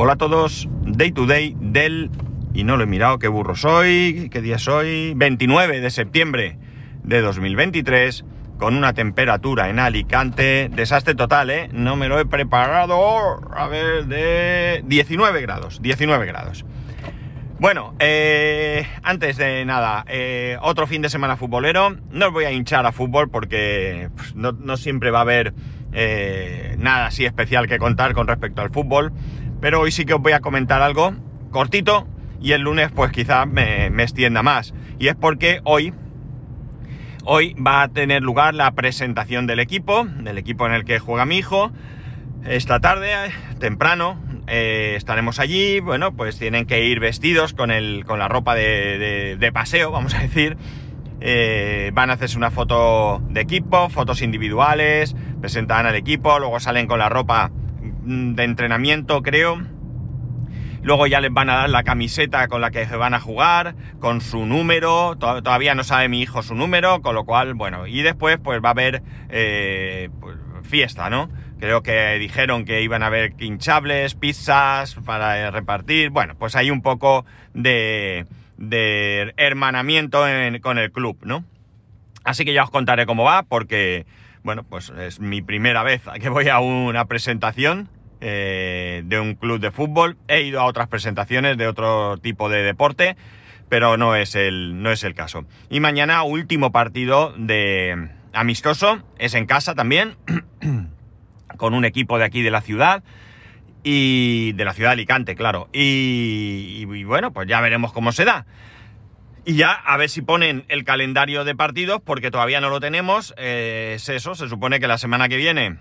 Hola a todos, Day to Day del, y no lo he mirado, qué burro soy, qué día soy, 29 de septiembre de 2023, con una temperatura en Alicante, desastre total, ¿eh? No me lo he preparado, a ver, de 19 grados, 19 grados. Bueno, eh, antes de nada, eh, otro fin de semana futbolero. No os voy a hinchar a fútbol porque pues, no, siempre va a haber eh, nada así especial que contar con respecto al fútbol. Pero hoy sí que os voy a comentar algo cortito y el lunes pues quizás me, extienda más. Y es porque hoy, hoy va a tener lugar la presentación del equipo, del equipo en el que juega mi hijo. Esta tarde, temprano, eh, estaremos allí, bueno, pues tienen que ir vestidos con, el, con la ropa de, de, de paseo, vamos a decir. Eh, van a hacerse una foto de equipo, fotos individuales, presentan al equipo, luego salen con la ropa de entrenamiento, creo. Luego ya les van a dar la camiseta con la que se van a jugar, con su número. Todavía no sabe mi hijo su número, con lo cual, bueno, y después pues va a haber eh, pues, fiesta, ¿no? Creo que dijeron que iban a haber hinchables, pizzas para repartir. Bueno, pues hay un poco de, de hermanamiento en, con el club, ¿no? Así que ya os contaré cómo va, porque, bueno, pues es mi primera vez que voy a una presentación eh, de un club de fútbol. He ido a otras presentaciones de otro tipo de deporte, pero no es el, no es el caso. Y mañana último partido de amistoso, es en casa también, con un equipo de aquí de la ciudad y de la ciudad de Alicante, claro. Y, y, y, bueno, pues ya veremos cómo se da. Y ya a ver si ponen el calendario de partidos, porque todavía no lo tenemos. Eh, es eso, se supone que la semana que viene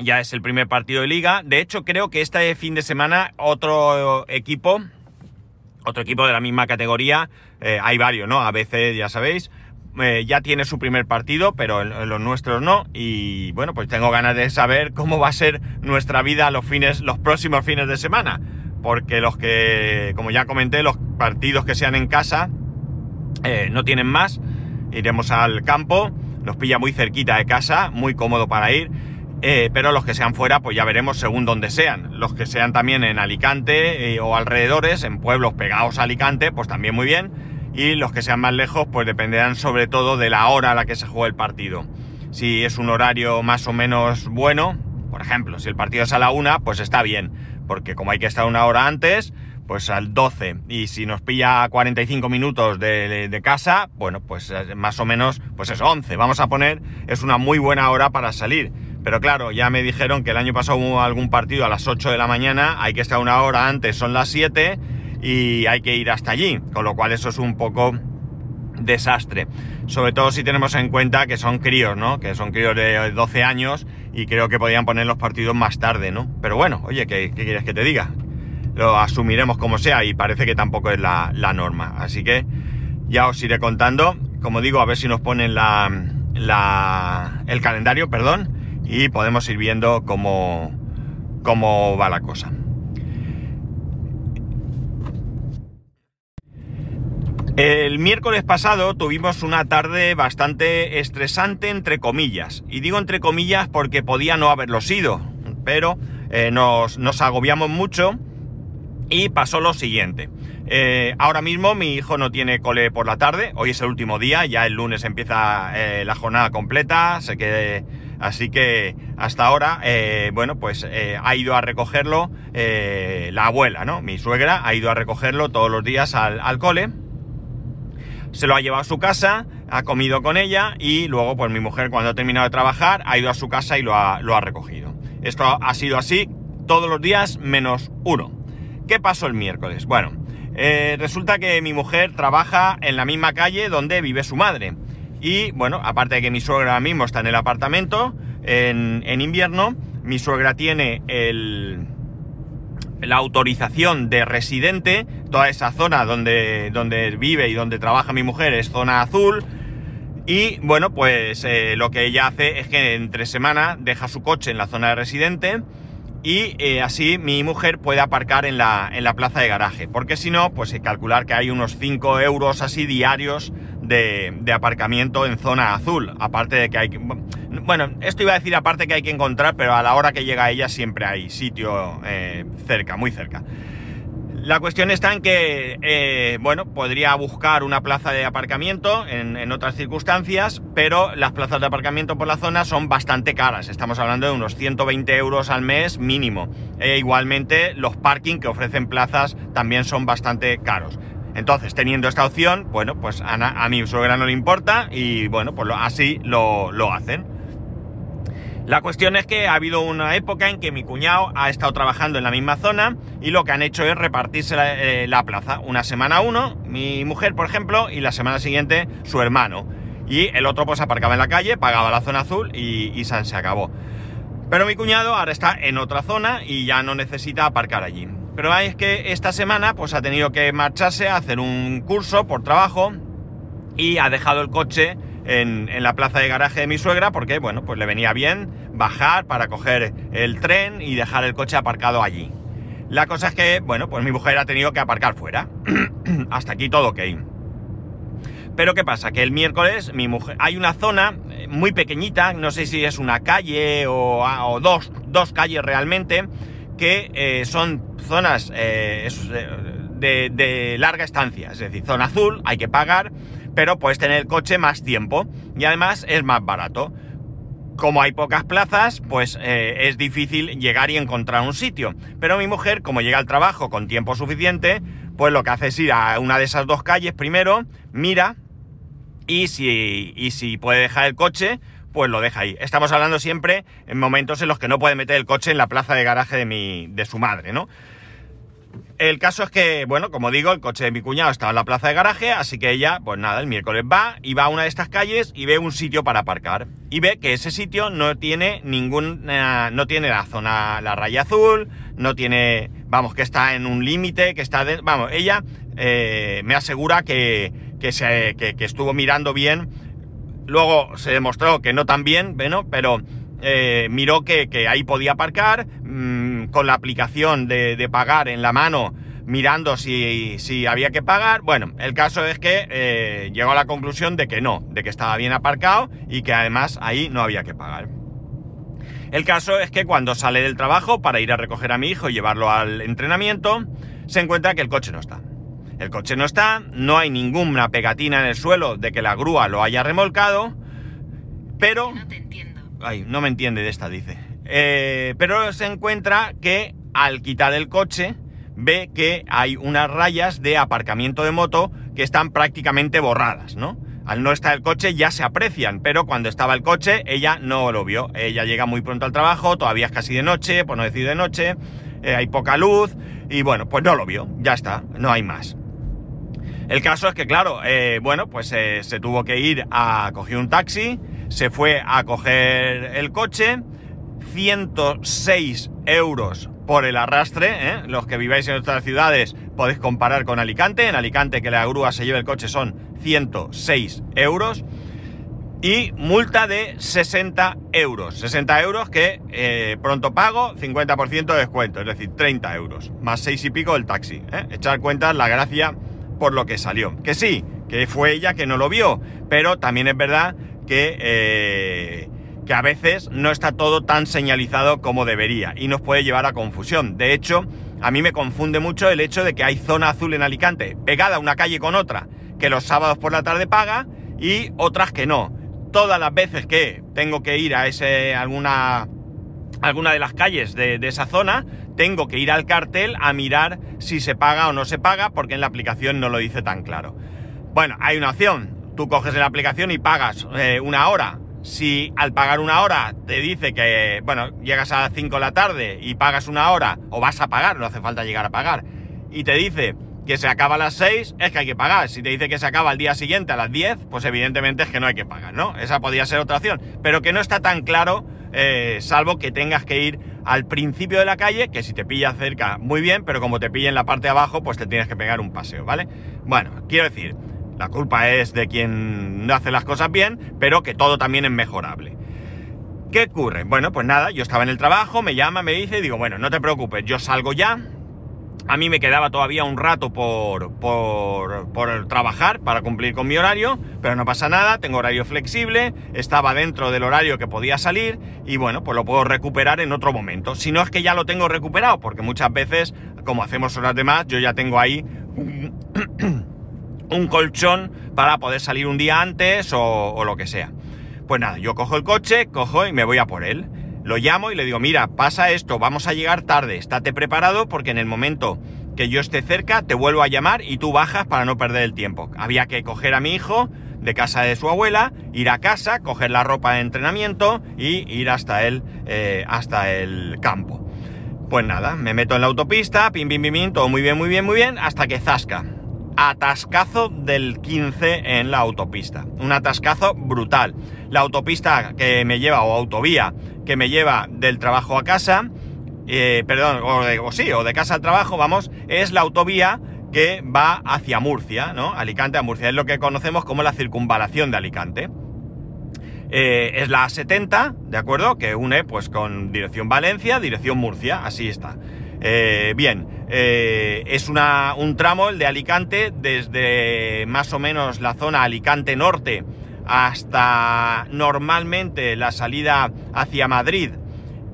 ya es el primer partido de liga. De hecho, creo que este fin de semana otro equipo, otro equipo de la misma categoría, eh, hay varios, ¿no? A veces, ya sabéis, eh, ya tiene su primer partido, pero los nuestros no. Y bueno, pues tengo ganas de saber cómo va a ser nuestra vida los fines, los próximos fines de semana. Porque los que, como ya comenté, los partidos que sean en casa eh, no tienen más. Iremos al campo, nos pilla muy cerquita de casa, muy cómodo para ir. Eh, pero los que sean fuera, pues ya veremos según donde sean. Los que sean también en Alicante eh, o alrededores, en pueblos pegados a Alicante, pues también muy bien y los que sean más lejos pues dependerán sobre todo de la hora a la que se juegue el partido. Si es un horario más o menos bueno, por ejemplo, si el partido es a la una, pues está bien, porque como hay que estar una hora antes, pues al 12. Y si nos pilla 45 minutos de, casa, bueno, pues más o menos, pues es 11. Vamos a poner, es una muy buena hora para salir. Pero claro, ya me dijeron que el año pasado hubo algún partido a las 8 de la mañana, hay que estar una hora antes, son las 7 y hay que ir hasta allí, con lo cual eso es un poco desastre. Sobre todo si tenemos en cuenta que son críos, ¿no? Que son críos de 12 años y creo que podían poner los partidos más tarde, ¿no? Pero bueno, oye, ¿qué, qué quieres que te diga? Lo asumiremos como sea y parece que tampoco es la, la, norma. Así que ya os iré contando. Como digo, a ver si nos ponen la, la, el calendario, perdón, y podemos ir viendo cómo, cómo va la cosa. El miércoles pasado tuvimos una tarde bastante estresante, entre comillas. Y digo entre comillas porque podía no haberlo sido, pero eh, nos, nos, agobiamos mucho y pasó lo siguiente. Eh, ahora mismo mi hijo no tiene cole por la tarde, hoy es el último día, ya el lunes empieza eh, la jornada completa, sé que, así que hasta ahora, eh, bueno, pues ha ido a recogerlo la abuela, ¿no? Mi suegra ha ido a recogerlo todos los días al, cole se lo ha llevado a su casa, ha comido con ella y luego pues mi mujer cuando ha terminado de trabajar ha ido a su casa y lo ha recogido. Esto ha sido así todos los días menos uno. ¿Qué pasó el miércoles? Bueno, eh, resulta que mi mujer trabaja en la misma calle donde vive su madre. Y bueno, aparte de que mi suegra ahora mismo está en el apartamento en, en invierno, mi suegra tiene el, la autorización de residente, toda esa zona donde, donde vive y donde trabaja mi mujer es zona azul. Y bueno, pues eh, lo que ella hace es que entre semana deja su coche en la zona de residente y eh, así mi mujer puede aparcar en la, en la plaza de garaje. Porque si no, pues calcular que hay unos 5 euros así diarios de, de, aparcamiento en zona azul. Aparte de que hay que... Bueno, esto iba a decir aparte que hay que encontrar, pero a la hora que llega ella siempre hay sitio eh, cerca, muy cerca. La cuestión está en que, eh, bueno, podría buscar una plaza de aparcamiento en, otras circunstancias, pero las plazas de aparcamiento por la zona son bastante caras. Estamos hablando de unos 120 euros al mes mínimo. E igualmente, los parking que ofrecen plazas también son bastante caros. Entonces, teniendo esta opción, bueno, pues a, a mi suegra no le importa y, bueno, pues así lo, lo hacen. La cuestión es que ha habido una época en que mi cuñado ha estado trabajando en la misma zona y lo que han hecho es repartirse la, eh, la, plaza. Una semana uno, mi mujer, por ejemplo, y la semana siguiente su hermano. Y el otro pues aparcaba en la calle, pagaba la zona azul y, y se, se acabó. Pero mi cuñado ahora está en otra zona y ya no necesita aparcar allí. Pero es que esta semana pues ha tenido que marcharse a hacer un curso por trabajo y ha dejado el coche en, la plaza de garaje de mi suegra porque, bueno, pues le venía bien bajar para coger el tren y dejar el coche aparcado allí. La cosa es que, bueno, pues mi mujer ha tenido que aparcar fuera. Hasta aquí todo ok. Pero ¿qué pasa? Que el miércoles mi mujer... Hay una zona muy pequeñita, no sé si es una calle o, o dos, dos, calles realmente, que eh, son zonas eh, de, de larga estancia. Es decir, zona azul, hay que pagar pero puedes tener el coche más tiempo y además es más barato. Como hay pocas plazas, pues eh, es difícil llegar y encontrar un sitio. Pero mi mujer, como llega al trabajo con tiempo suficiente, pues lo que hace es ir a una de esas dos calles primero, mira y si, y si puede dejar el coche, pues lo deja ahí. Estamos hablando siempre en momentos en los que no puede meter el coche en la plaza de garaje de, mi, de su madre, ¿no? El caso es que, bueno, como digo, el coche de mi cuñado estaba en la plaza de garaje, así que ella, pues nada, el miércoles va y va a una de estas calles y ve un sitio para aparcar. Y ve que ese sitio no tiene ningún, no tiene la zona, la raya azul, no tiene, vamos, que está en un límite, que está, de, vamos, ella eh, me asegura que, que, se, que, que estuvo mirando bien. Luego se demostró que no tan bien, bueno, pero eh, miró que, ahí podía aparcar, mmm, con la aplicación de, de, pagar en la mano, mirando si, si, había que pagar. Bueno, el caso es que eh, llegó a la conclusión de que no, de que estaba bien aparcado y que además ahí no había que pagar. El caso es que cuando sale del trabajo para ir a recoger a mi hijo y llevarlo al entrenamiento, se encuentra que el coche no está. El coche no está, no hay ninguna pegatina en el suelo de que la grúa lo haya remolcado, pero... No te entiendo. No me entiende de esta, dice. Eh, pero se encuentra que al quitar el coche ve que hay unas rayas de aparcamiento de moto que están prácticamente borradas, ¿no? Al no estar el coche ya se aprecian, pero cuando estaba el coche ella no lo vio. Ella llega muy pronto al trabajo, todavía es casi de noche, por no decir de noche, eh, hay poca luz y bueno, pues no lo vio, ya está, no hay más. El caso es que, claro, eh, bueno, pues se tuvo que ir a coger un taxi, se fue a coger el coche, 106 euros por el arrastre, ¿eh? los que viváis en otras ciudades podéis comparar con Alicante, en Alicante que la grúa se lleve el coche son 106 euros, y multa de 60 euros, 60 euros que eh, pronto pago, 50% de descuento, es decir, 30 euros, más 6 y pico del taxi, ¿eh? echar cuentas la gracia por lo que salió, que sí, que fue ella que no lo vio, pero también es verdad que, eh, que a veces no está todo tan señalizado como debería y nos puede llevar a confusión. De hecho, a mí me confunde mucho el hecho de que hay zona azul en Alicante, pegada una calle con otra, que los sábados por la tarde paga y otras que no. Todas las veces que tengo que ir a ese, alguna, alguna de las calles de, de esa zona, tengo que ir al cartel a mirar si se paga o no se paga, porque en la aplicación no lo dice tan claro. Bueno, hay una opción, tú coges la aplicación y pagas eh, una hora. Si al pagar una hora te dice que, bueno, llegas a las 5 de la tarde y pagas una hora, o vas a pagar, no hace falta llegar a pagar, y te dice que se acaba a las 6, es que hay que pagar. Si te dice que se acaba al día siguiente a las 10, pues evidentemente es que no hay que pagar, ¿no? Esa podría ser otra opción, pero que no está tan claro, eh, salvo que tengas que ir al principio de la calle, que si te pilla cerca, muy bien, pero como te pilla en la parte de abajo, pues te tienes que pegar un paseo, ¿vale? Bueno, quiero decir, la culpa es de quien no hace las cosas bien, pero que todo también es mejorable. ¿Qué ocurre? Bueno, pues nada, yo estaba en el trabajo, me llama, me dice, digo, bueno, no te preocupes, yo salgo ya, A mí me quedaba todavía un rato por, por, por, trabajar para cumplir con mi horario, pero no pasa nada, tengo horario flexible, estaba dentro del horario que podía salir y bueno, pues lo puedo recuperar en otro momento. Si no es que ya lo tengo recuperado, porque muchas veces, como hacemos horas de más, yo ya tengo ahí colchón para poder salir un día antes o, o lo que sea. Pues nada, yo cojo el coche, cojo y me voy a por él lo llamo y le digo, mira, pasa esto, vamos a llegar tarde, estate preparado porque en el momento que yo esté cerca te vuelvo a llamar y tú bajas para no perder el tiempo. Había que coger a mi hijo de casa de su abuela, ir a casa, coger la ropa de entrenamiento y ir hasta el, eh, hasta el campo. Pues nada, me meto en la autopista, pim, pim, pim, pim, todo muy bien, muy bien, muy bien, hasta que zasca. Atascazo del 15 en la autopista. Un atascazo brutal. La autopista que me lleva, o autovía, que me lleva del trabajo a casa, eh, perdón, o, de, sí, o de casa al trabajo, vamos, es la autovía que va hacia Murcia, ¿no? Alicante a Murcia, es lo que conocemos como la circunvalación de Alicante. Eh, es la 70, ¿de acuerdo? Que une pues con dirección Valencia, dirección Murcia, así está. Eh, bien, es una, un tramo, el de Alicante, desde más o menos la zona Alicante Norte, hasta normalmente la salida hacia Madrid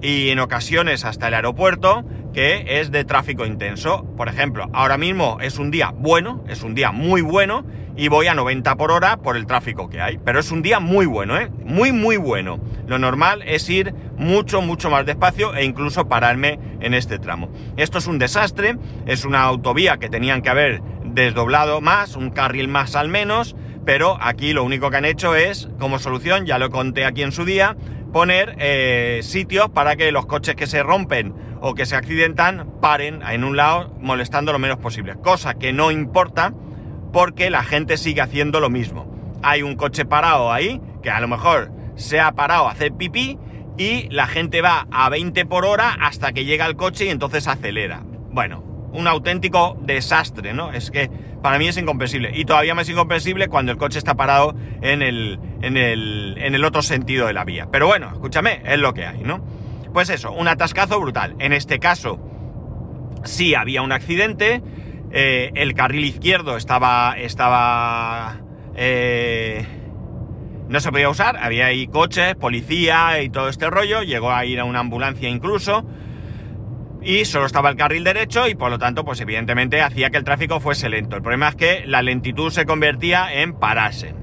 y en ocasiones hasta el aeropuerto, que es de tráfico intenso. Por ejemplo, ahora mismo es un día bueno, es un día muy bueno y voy a 90 por hora por el tráfico que hay. Pero es un día muy bueno, ¿eh? Muy, muy bueno. Lo normal es ir mucho, mucho más despacio e incluso pararme en este tramo. Esto es un desastre, es una autovía que tenían que haber desdoblado más, un carril más al menos, pero aquí lo único que han hecho es, como solución, ya lo conté aquí en su día, poner eh, sitios para que los coches que se rompen o que se accidentan paren en un lado molestando lo menos posible. Cosa que no importa porque la gente sigue haciendo lo mismo. Hay un coche parado ahí que a lo mejor se ha parado a hacer pipí y la gente va a 20 por hora hasta que llega el coche y entonces acelera. Bueno, un auténtico desastre, ¿no? Es que para mí es incomprensible. Y todavía más incomprensible cuando el coche está parado en el, en el, en el otro sentido de la vía. Pero bueno, escúchame, es lo que hay, ¿no? Pues eso, un atascazo brutal. En este caso, sí había un accidente. Eh, el carril izquierdo estaba. estaba. Eh, no se podía usar. Había ahí coches, policía y todo este rollo. Llegó a ir a una ambulancia incluso y solo estaba el carril derecho y por lo tanto pues evidentemente hacía que el tráfico fuese lento. El problema es que la lentitud se convertía en pararse.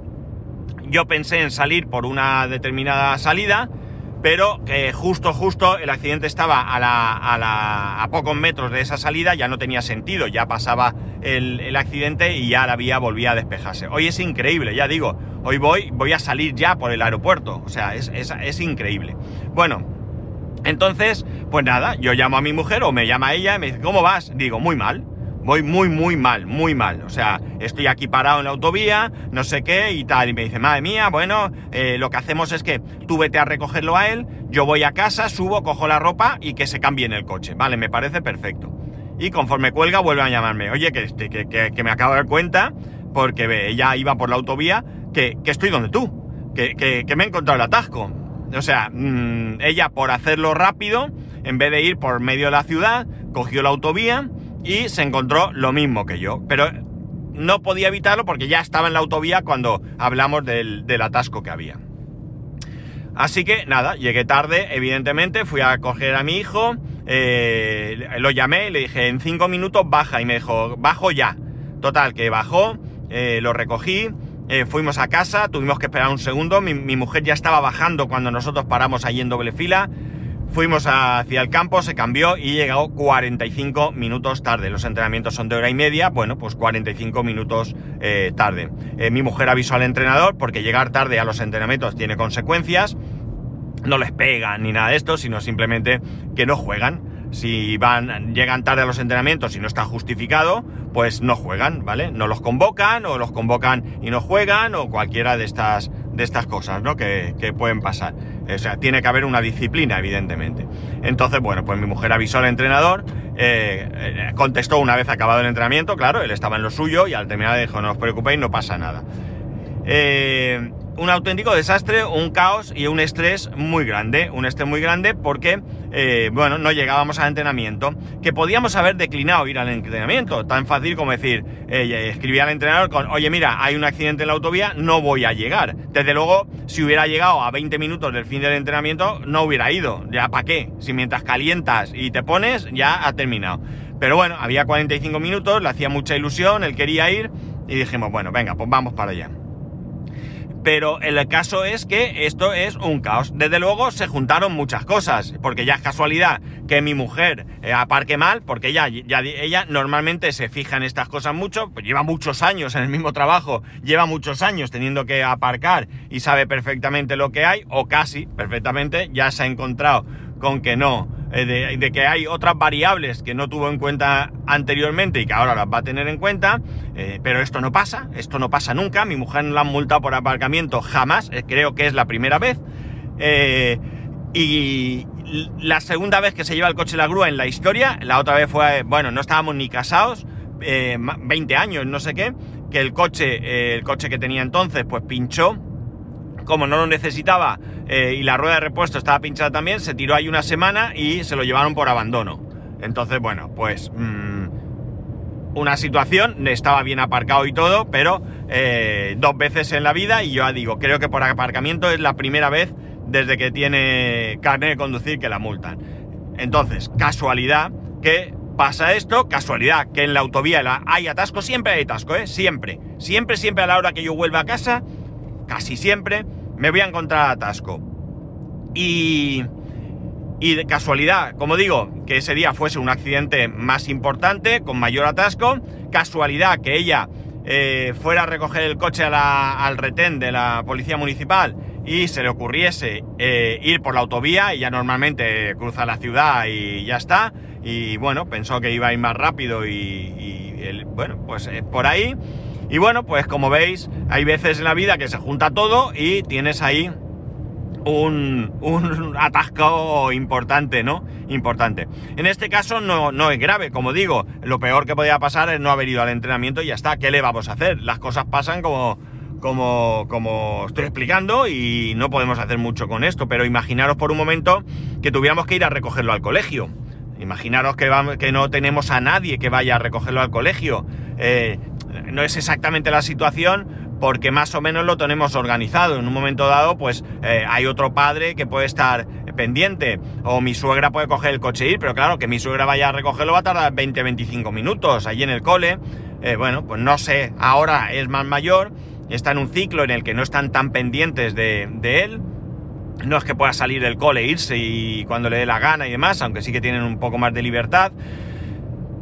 Yo pensé en salir por una determinada salida, pero que justo justo el accidente estaba a, la, a, la, a pocos metros de esa salida, ya no tenía sentido, ya pasaba el, el, accidente y ya la vía volvía a despejarse. Hoy es increíble, ya digo, hoy voy, voy a salir ya por el aeropuerto, o sea, es, es, es increíble. Bueno, entonces, pues nada, yo llamo a mi mujer o me llama ella y me dice, ¿cómo vas? Digo, muy mal. Voy muy, muy mal, muy mal. O sea, estoy aquí parado en la autovía, no sé qué y tal. Y me dice, madre mía, bueno, eh, lo que hacemos es que tú vete a recogerlo a él, yo voy a casa, subo, cojo la ropa y que se cambie en el coche. Vale, me parece perfecto. Y conforme cuelga, vuelve a llamarme. Oye, que, que, que, que me acabo de dar cuenta, porque ve, ella iba por la autovía, que, estoy donde tú, que, que me he encontrado el atasco. O sea, mm, ella por hacerlo rápido, en vez de ir por medio de la ciudad, cogió la autovía y se encontró lo mismo que yo. Pero no podía evitarlo porque ya estaba en la autovía cuando hablamos del, atasco que había. Así que nada, llegué tarde, evidentemente, fui a coger a mi hijo, eh, lo llamé y le dije, en cinco minutos baja, y me dijo, bajo ya. Total, que bajó, eh, lo recogí, eh, fuimos a casa, tuvimos que esperar un segundo, mi, mujer ya estaba bajando cuando nosotros paramos ahí en doble fila, fuimos hacia el campo, se cambió y llegó 45 minutos tarde. Los entrenamientos son de hora y media, bueno, pues 45 minutos eh, tarde. Eh, mi mujer avisó al entrenador porque llegar tarde a los entrenamientos tiene consecuencias, no les pegan ni nada de esto, sino simplemente que no juegan si van, llegan tarde a los entrenamientos y no está justificado, pues no juegan, ¿vale? No los convocan, o los convocan y no juegan, o cualquiera de estas, de estas cosas, ¿no? Que, que pueden pasar. O sea, tiene que haber una disciplina, evidentemente. Entonces, bueno, pues mi mujer avisó al entrenador, eh, eh, contestó una vez acabado el entrenamiento, claro, él estaba en lo suyo, y al terminar dijo, no os preocupéis, no pasa nada. Eh, un auténtico desastre, un caos y un estrés muy grande. Un estrés muy grande porque, eh, bueno, no llegábamos al entrenamiento. Que podíamos haber declinado ir al entrenamiento. Tan fácil como decir, eh, escribí al entrenador con, oye, mira, hay un accidente en la autovía, no voy a llegar. Desde luego, si hubiera llegado a 20 minutos del fin del entrenamiento, no hubiera ido. Ya, ¿para qué? Si mientras calientas y te pones, ya ha terminado. Pero bueno, había 45 minutos, le hacía mucha ilusión, él quería ir y dijimos, bueno, venga, pues vamos para allá. Pero el caso es que esto es un caos. Desde luego se juntaron muchas cosas, porque ya es casualidad que mi mujer eh, aparque mal, porque ella, ya, ella normalmente se fija en estas cosas mucho, pues lleva muchos años en el mismo trabajo, lleva muchos años teniendo que aparcar y sabe perfectamente lo que hay, o casi perfectamente, ya se ha encontrado con que no, eh, de, que hay otras variables que no tuvo en cuenta anteriormente y que ahora las va a tener en cuenta, eh, pero esto no pasa, esto no pasa nunca, mi mujer no la han multado por aparcamiento jamás, eh, creo que es la primera vez, y la segunda vez que se lleva el coche la grúa en la historia, la otra vez fue, bueno, no estábamos ni casados, 20 años, no sé qué, que el coche, el coche que tenía entonces, pues pinchó, como no lo necesitaba eh, y la rueda de repuesto estaba pinchada también, se tiró ahí una semana y se lo llevaron por abandono. Entonces, bueno, pues mm, una situación, estaba bien aparcado y todo, pero eh, dos veces en la vida y yo digo, creo que por aparcamiento es la primera vez desde que tiene carne de conducir que la multan. Entonces, casualidad que pasa esto, casualidad que en la autovía hay atasco, siempre hay atasco, ¿eh? Siempre, siempre, siempre a la hora que yo vuelva a casa, casi siempre, me voy a encontrar atasco. Y, y de casualidad, como digo, que ese día fuese un accidente más importante, con mayor atasco, casualidad que ella eh, fuera a recoger el coche al retén de la policía municipal y se le ocurriese eh, ir por la autovía, ella normalmente cruza la ciudad y ya está, y bueno, pensó que iba a ir más rápido y, bueno, pues eh, por ahí y bueno, pues como veis, hay veces en la vida que se junta todo y tienes ahí un, un atasco importante, ¿no? Importante. En este caso no, no es grave, como digo, lo peor que podía pasar es no haber ido al entrenamiento y ya está. ¿Qué le vamos a hacer? Las cosas pasan como, como, como estoy explicando y no podemos hacer mucho con esto, pero imaginaros por un momento que tuviéramos que ir a recogerlo al colegio. Imaginaros que, que no tenemos a nadie que vaya a recogerlo al colegio. Eh, no es exactamente la situación porque más o menos lo tenemos organizado. En un momento dado, pues eh, hay otro padre que puede estar pendiente o mi suegra puede coger el coche e ir, pero claro, que mi suegra vaya a recogerlo va a tardar 20-25 minutos allí en el cole. Eh, bueno, pues no sé, ahora es más mayor, está en un ciclo en el que no están tan pendientes de, de él. No es que pueda salir del cole, irse y cuando le dé la gana y demás, aunque sí que tienen un poco más de libertad.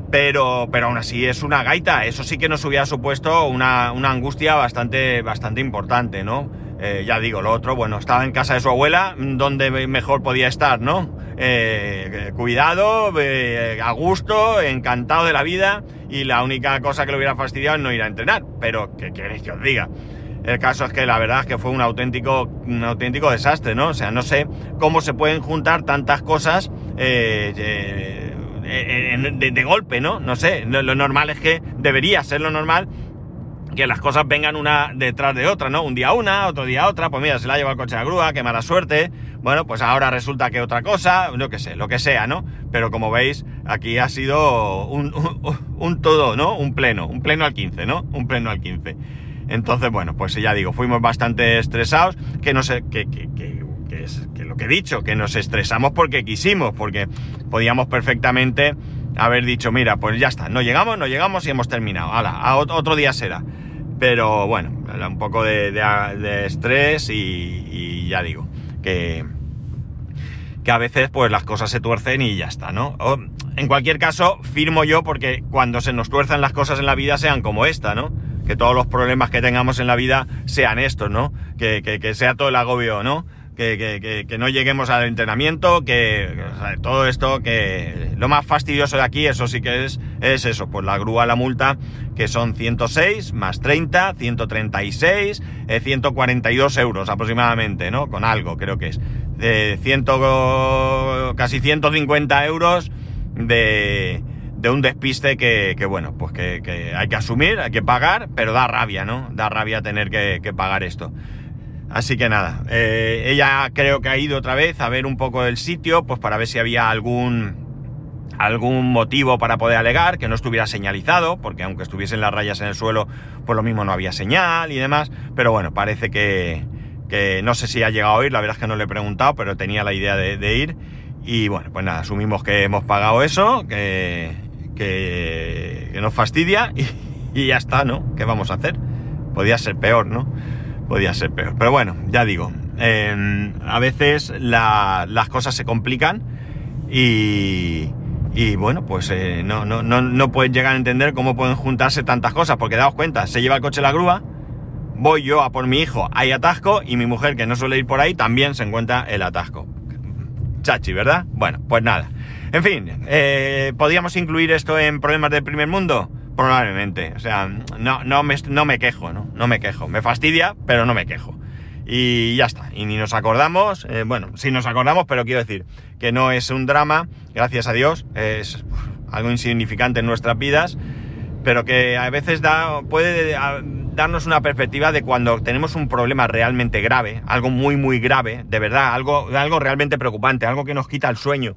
Pero, pero aún así es una gaita. Eso sí que nos hubiera supuesto una, angustia bastante, bastante importante, ¿no? Eh, ya digo, lo otro, bueno, estaba en casa de su abuela, donde mejor podía estar, ¿no? Eh, cuidado, eh, a gusto, encantado de la vida, y la única cosa que le hubiera fastidiado es no ir a entrenar. Pero, ¿qué queréis que os diga? El caso es que la verdad es que fue un auténtico, un auténtico desastre, ¿no? O sea, no sé cómo se pueden juntar tantas cosas de, golpe, ¿no? No sé, lo, normal es que debería ser lo normal que las cosas vengan una detrás de otra, ¿no? Un día una, otro día otra, pues mira, se la lleva el coche a la grúa, qué mala suerte, bueno, pues ahora resulta que otra cosa, no que sé, lo que sea, ¿no? Pero como veis, aquí ha sido un, un, todo, ¿no? Un pleno, un pleno al 15, ¿no? Un pleno al 15. Entonces, bueno, pues ya digo, fuimos bastante estresados, que no sé, que, que, que que es que lo que he dicho, que nos estresamos porque quisimos, porque podíamos perfectamente haber dicho, mira, pues ya está, no llegamos, no llegamos y hemos terminado, a otro día será. Pero bueno, un poco de, estrés y, ya digo, que, que a veces pues las cosas se tuercen y ya está, ¿no? en cualquier caso, firmo yo porque cuando se nos tuerzan las cosas en la vida sean como esta, ¿no? Que todos los problemas que tengamos en la vida sean estos, ¿no? Que, que, que sea todo el agobio, ¿no? Que, no lleguemos al entrenamiento, que todo esto, que lo más fastidioso de aquí, eso sí que es, es eso, pues la grúa, la multa, que son 106 más 30, 136, 142 euros aproximadamente, ¿no? Con algo, creo que es. De ciento, casi 150 euros de, de un despiste que, que bueno, pues que, hay que asumir, hay que pagar, pero da rabia, ¿no? Da rabia tener que, que pagar esto. Así que nada, eh, ella creo que ha ido otra vez a ver un poco el sitio, pues para ver si había algún algún motivo para poder alegar, que no estuviera señalizado, porque aunque estuviesen las rayas en el suelo, pues lo mismo no había señal y demás, pero bueno, parece que, que no sé si ha llegado a ir, la verdad es que no le he preguntado, pero tenía la idea de, ir, y bueno, pues nada, asumimos que hemos pagado eso, que, que, nos fastidia, y, y ya está, ¿no? ¿Qué vamos a hacer? Podía ser peor, ¿no? Podía ser peor. Pero bueno, ya digo, em, a veces las cosas se complican y, y bueno, pues eh, no, no, no, no pueden llegar a entender cómo pueden juntarse tantas cosas, porque daos cuenta, se lleva el coche la grúa, voy yo a por mi hijo, hay atasco, y mi mujer, que no suele ir por ahí, también se encuentra el atasco. Chachi, ¿verdad? Bueno, pues nada. En fin, eh, ¿podríamos incluir esto en problemas del primer mundo? Probablemente. O sea, no, no, me, no me quejo, ¿no? No me quejo. Me fastidia, pero no me quejo. Y ya está. Y ni nos acordamos. Eh, bueno, sí nos acordamos, pero quiero decir que no es un drama, gracias a Dios. Es algo insignificante en nuestras vidas, pero que a veces da, puede darnos una perspectiva de cuando tenemos un problema realmente grave, algo muy, muy grave, de verdad, algo, algo realmente preocupante, algo que nos quita el sueño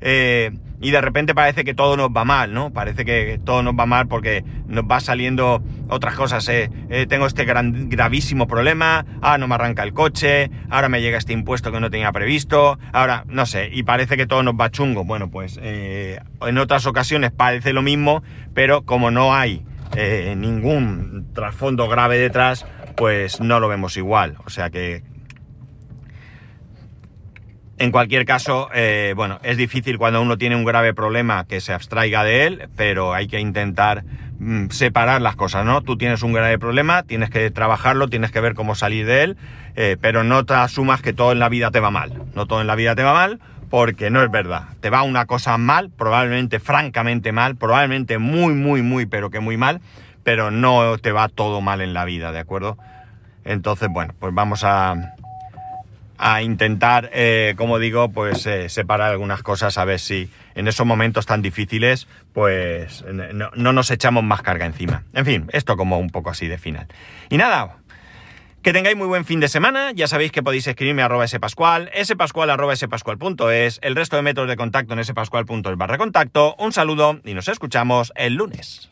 eh, y de repente parece que todo nos va mal, ¿no? Parece que todo nos va mal porque nos va saliendo otras cosas. Eh, eh, tengo este gran, gravísimo problema, ahora no me arranca el coche, ahora me llega este impuesto que no tenía previsto, ahora no sé, y parece que todo nos va chungo. Bueno, pues en otras ocasiones parece lo mismo, pero como no hay ningún trasfondo grave detrás, pues no lo vemos igual. O sea que en cualquier caso, eh, bueno, es difícil cuando uno tiene un grave problema que se abstraiga de él, pero hay que intentar mm, separar las cosas, ¿no? Tú tienes un grave problema, tienes que trabajarlo, tienes que ver cómo salir de él, eh, pero no te asumas que todo en la vida te va mal. No todo en la vida te va mal, porque no es verdad. Te va una cosa mal, probablemente francamente mal, probablemente muy, muy, muy, pero que muy mal, pero no te va todo mal en la vida, ¿de acuerdo? Entonces, bueno, pues vamos a, a intentar, eh, como digo, pues eh, separar algunas cosas a ver si en esos momentos tan difíciles, pues no, nos echamos más carga encima. En fin, esto como un poco así de final. Y nada, que tengáis muy buen fin de semana. Ya sabéis que podéis escribirme a arroba spascual, spascual arroba spascual.es, el resto de métodos de contacto en spascual.es barra contacto. Un saludo y nos escuchamos el lunes.